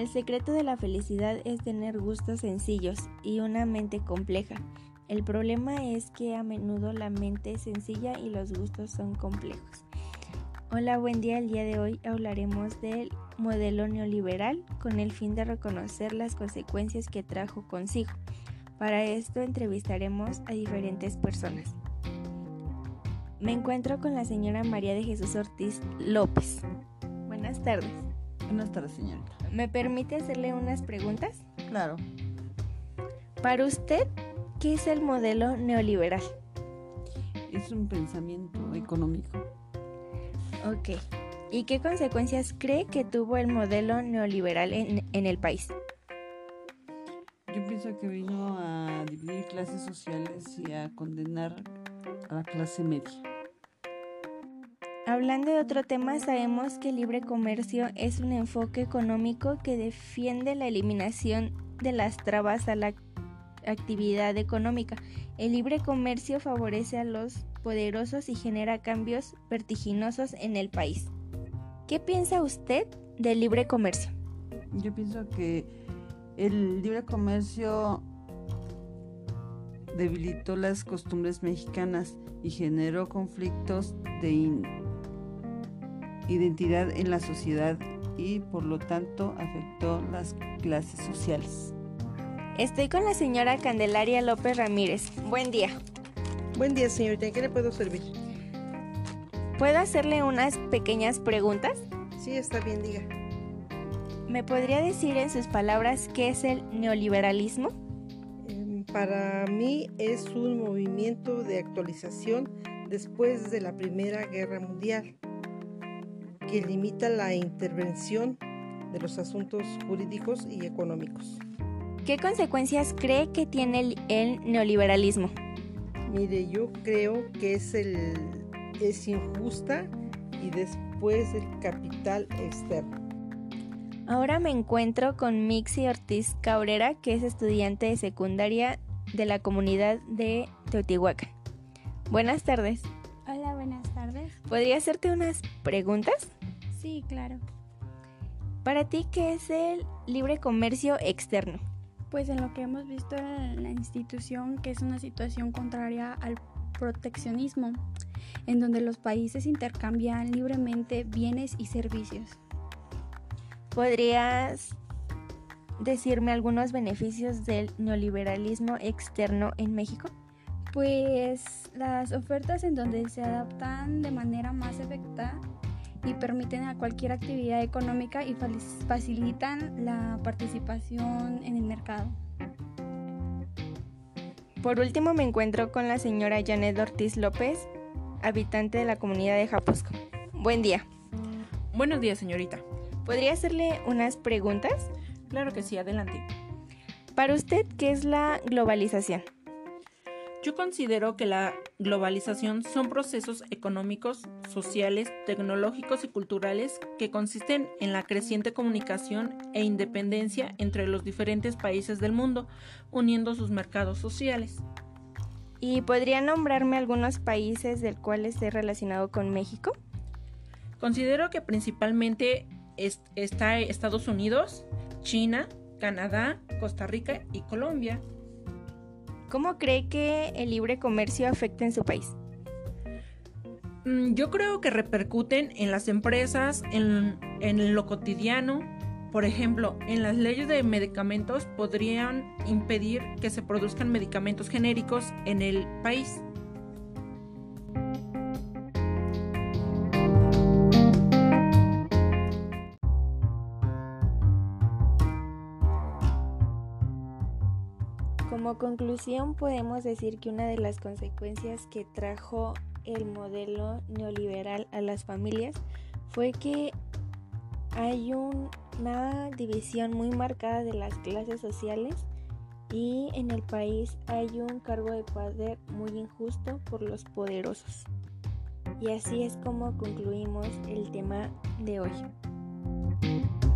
El secreto de la felicidad es tener gustos sencillos y una mente compleja. El problema es que a menudo la mente es sencilla y los gustos son complejos. Hola, buen día. El día de hoy hablaremos del modelo neoliberal con el fin de reconocer las consecuencias que trajo consigo. Para esto entrevistaremos a diferentes personas. Me encuentro con la señora María de Jesús Ortiz López. Buenas tardes. Buenas tardes, señorita. ¿Me permite hacerle unas preguntas? Claro. Para usted, ¿qué es el modelo neoliberal? Es un pensamiento económico. Ok. ¿Y qué consecuencias cree que tuvo el modelo neoliberal en, en el país? Yo pienso que vino a dividir clases sociales y a condenar a la clase media. Hablando de otro tema, sabemos que el libre comercio es un enfoque económico que defiende la eliminación de las trabas a la actividad económica. El libre comercio favorece a los poderosos y genera cambios vertiginosos en el país. ¿Qué piensa usted del libre comercio? Yo pienso que el libre comercio debilitó las costumbres mexicanas y generó conflictos de identidad en la sociedad y por lo tanto afectó las clases sociales. Estoy con la señora Candelaria López Ramírez. Buen día. Buen día, señorita. ¿En qué le puedo servir? ¿Puedo hacerle unas pequeñas preguntas? Sí, está bien, diga. ¿Me podría decir en sus palabras qué es el neoliberalismo? Em, para mí es un movimiento de actualización después de la Primera Guerra Mundial que limita la intervención de los asuntos jurídicos y económicos. ¿Qué consecuencias cree que tiene el, neoliberalismo? Mire, yo creo que es, el, es injusta y después el capital externo. Ahora me encuentro con Mixi Ortiz Cabrera, que es estudiante de secundaria de la comunidad de Teotihuacán. Buenas tardes. Hola, buenas tardes. ¿Podría hacerte unas preguntas? Sí, claro. Para ti, ¿qué es el libre comercio externo? Pues en lo que hemos visto en la institución, que es una situación contraria al proteccionismo, en donde los países intercambian libremente bienes y servicios. ¿Podrías decirme algunos beneficios del neoliberalismo externo en México? Pues las ofertas en donde se adaptan de manera más efectiva y permiten a cualquier actividad económica y facilitan la participación en el mercado. Por último me encuentro con la señora Janet Ortiz López, habitante de la comunidad de Japusco. Buen día. Buenos días, señorita. ¿Podría hacerle unas preguntas? Claro que sí, adelante. Para usted, ¿qué es la globalización? Yo considero que la globalización son procesos económicos, sociales, tecnológicos y culturales que consisten en la creciente comunicación e independencia entre los diferentes países del mundo, uniendo sus mercados sociales. ¿Y podría nombrarme algunos países del cual esté relacionado con México? Considero que principalmente está Estados Unidos, China, Canadá, Costa Rica y Colombia. ¿Cómo cree que el libre comercio afecta en su país? Mm, yo creo que repercuten en las empresas, en, en lo cotidiano. Por ejemplo, en las leyes de medicamentos podrían impedir que se produzcan medicamentos genéricos en el país. Como conclusión podemos decir que una de las consecuencias que trajo el modelo neoliberal a las familias fue que hay una división muy marcada de las clases sociales y en el país hay un cargo de poder muy injusto por los poderosos. Y así es como concluimos el tema de hoy.